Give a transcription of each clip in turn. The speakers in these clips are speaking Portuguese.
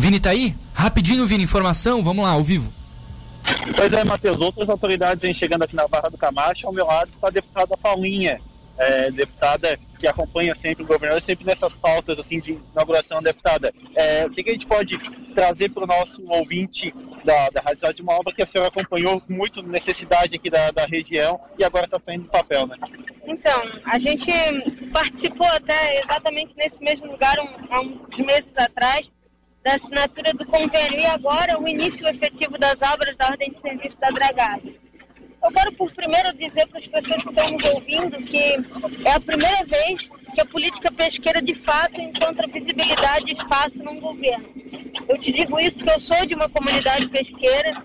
Vini tá aí? Rapidinho, Vini, informação, vamos lá, ao vivo. Pois é, Matheus, outras autoridades vêm chegando aqui na Barra do Camacho, ao meu lado está a deputada Paulinha, é, deputada que acompanha sempre o governador, sempre nessas pautas assim, de inauguração, deputada. É, o que, que, a gente pode trazer para o nosso ouvinte da, da Rádio Cidade de uma obra que a senhora acompanhou com muito necessidade aqui da, da região e agora está saindo do papel, né? Então, a gente participou até exatamente nesse mesmo lugar um, há uns meses atrás da assinatura do convênio e agora o início efetivo das obras da ordem de serviço da dragagem. Eu quero, por primeiro, dizer para as pessoas que estão nos ouvindo que é a primeira vez que a política pesqueira, de fato, encontra visibilidade e espaço num governo. Eu te digo isso porque eu sou de uma comunidade pesqueira.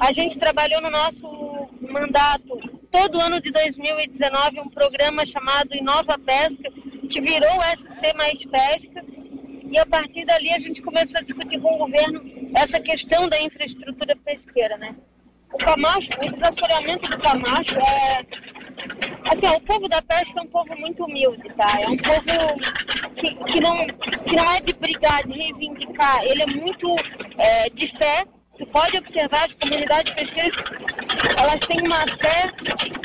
A gente trabalhou no nosso mandato, todo ano de 2019, um programa chamado Inova Pesca, que virou SC Mais Pesca. E a partir dali a gente começou a discutir com o governo essa questão da infraestrutura pesqueira, né? o Camacho, o desassoreamento do Camacho é. Assim, o povo da pesca é um povo muito humilde, tá? É um povo que, que, não, que não é de brigar, de reivindicar. Ele é muito é, de fé. Você pode observar as comunidades pesqueiras, elas têm uma fé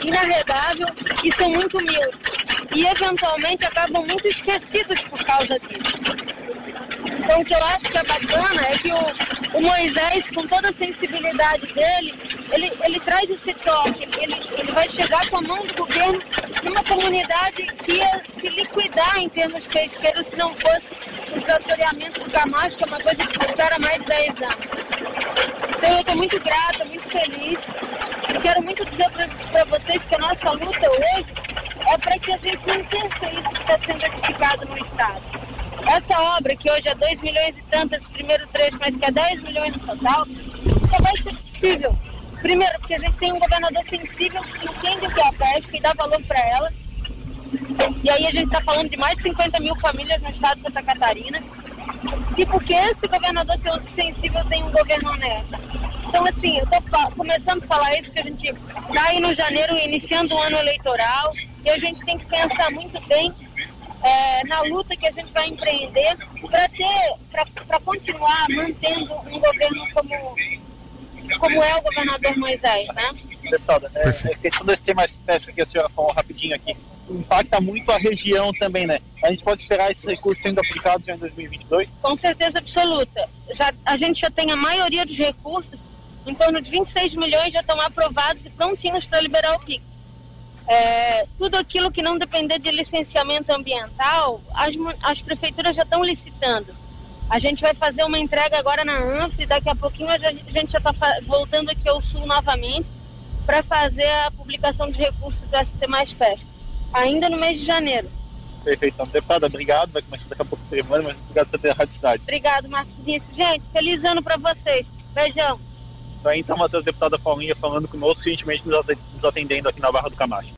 inarredável e são muito humildes. E eventualmente acabam muito esquecidos por causa disso. Então, o que eu acho que é bacana é que o, o Moisés, com toda a sensibilidade dele, ele, ele traz esse toque, ele, ele vai chegar com a mão do governo numa comunidade que ia se liquidar em termos pesqueiros se não fosse o desassoreamento do Camacho, que é uma coisa que espera mais de 10 anos. Então, eu estou muito grata, muito feliz. E quero muito dizer para vocês que a nossa luta hoje é para que a gente não isso que está sendo edificado no Estado. Essa obra, que hoje é 2 milhões e tantas, primeiro trecho, mas que é 10 milhões no total, só vai ser possível. Primeiro, porque a gente tem um governador sensível que entende o que é a pesca e dá valor para ela. E aí a gente está falando de mais de 50 mil famílias no estado de Santa Catarina. E porque esse governador sensível tem um governo honesto. Então, assim, eu estou começando a falar isso porque a gente está aí no janeiro iniciando o ano eleitoral e a gente tem que pensar muito bem é, na luta que a gente vai empreender para ter, para continuar mantendo um governo como, como é o governador Moisés, né? Deputada, é, a questão desse ser mais pesca que a senhora falou rapidinho aqui, impacta muito a região também, né? A gente pode esperar esses recursos sendo aplicados em 2022? Com certeza absoluta. Já, a gente já tem a maioria dos recursos, em torno de 26 milhões já estão aprovados e prontinhos para liberar o PIX. É, tudo aquilo que não depender de licenciamento ambiental, as, as prefeituras já estão licitando. A gente vai fazer uma entrega agora na ANF e daqui a pouquinho a gente já está voltando aqui ao Sul novamente para fazer a publicação de recursos do ST Mais Pesca, ainda no mês de janeiro. Perfeito. Então, deputada, obrigado. Vai começar daqui a pouco a cerimônia, mas obrigado por ter a Rádio Cidade. Obrigado, Marcos Vinícius. Gente, feliz ano para vocês. Beijão. Então, Matheus, deputada Paulinha falando conosco, gentilmente nos atendendo aqui na Barra do Camacho.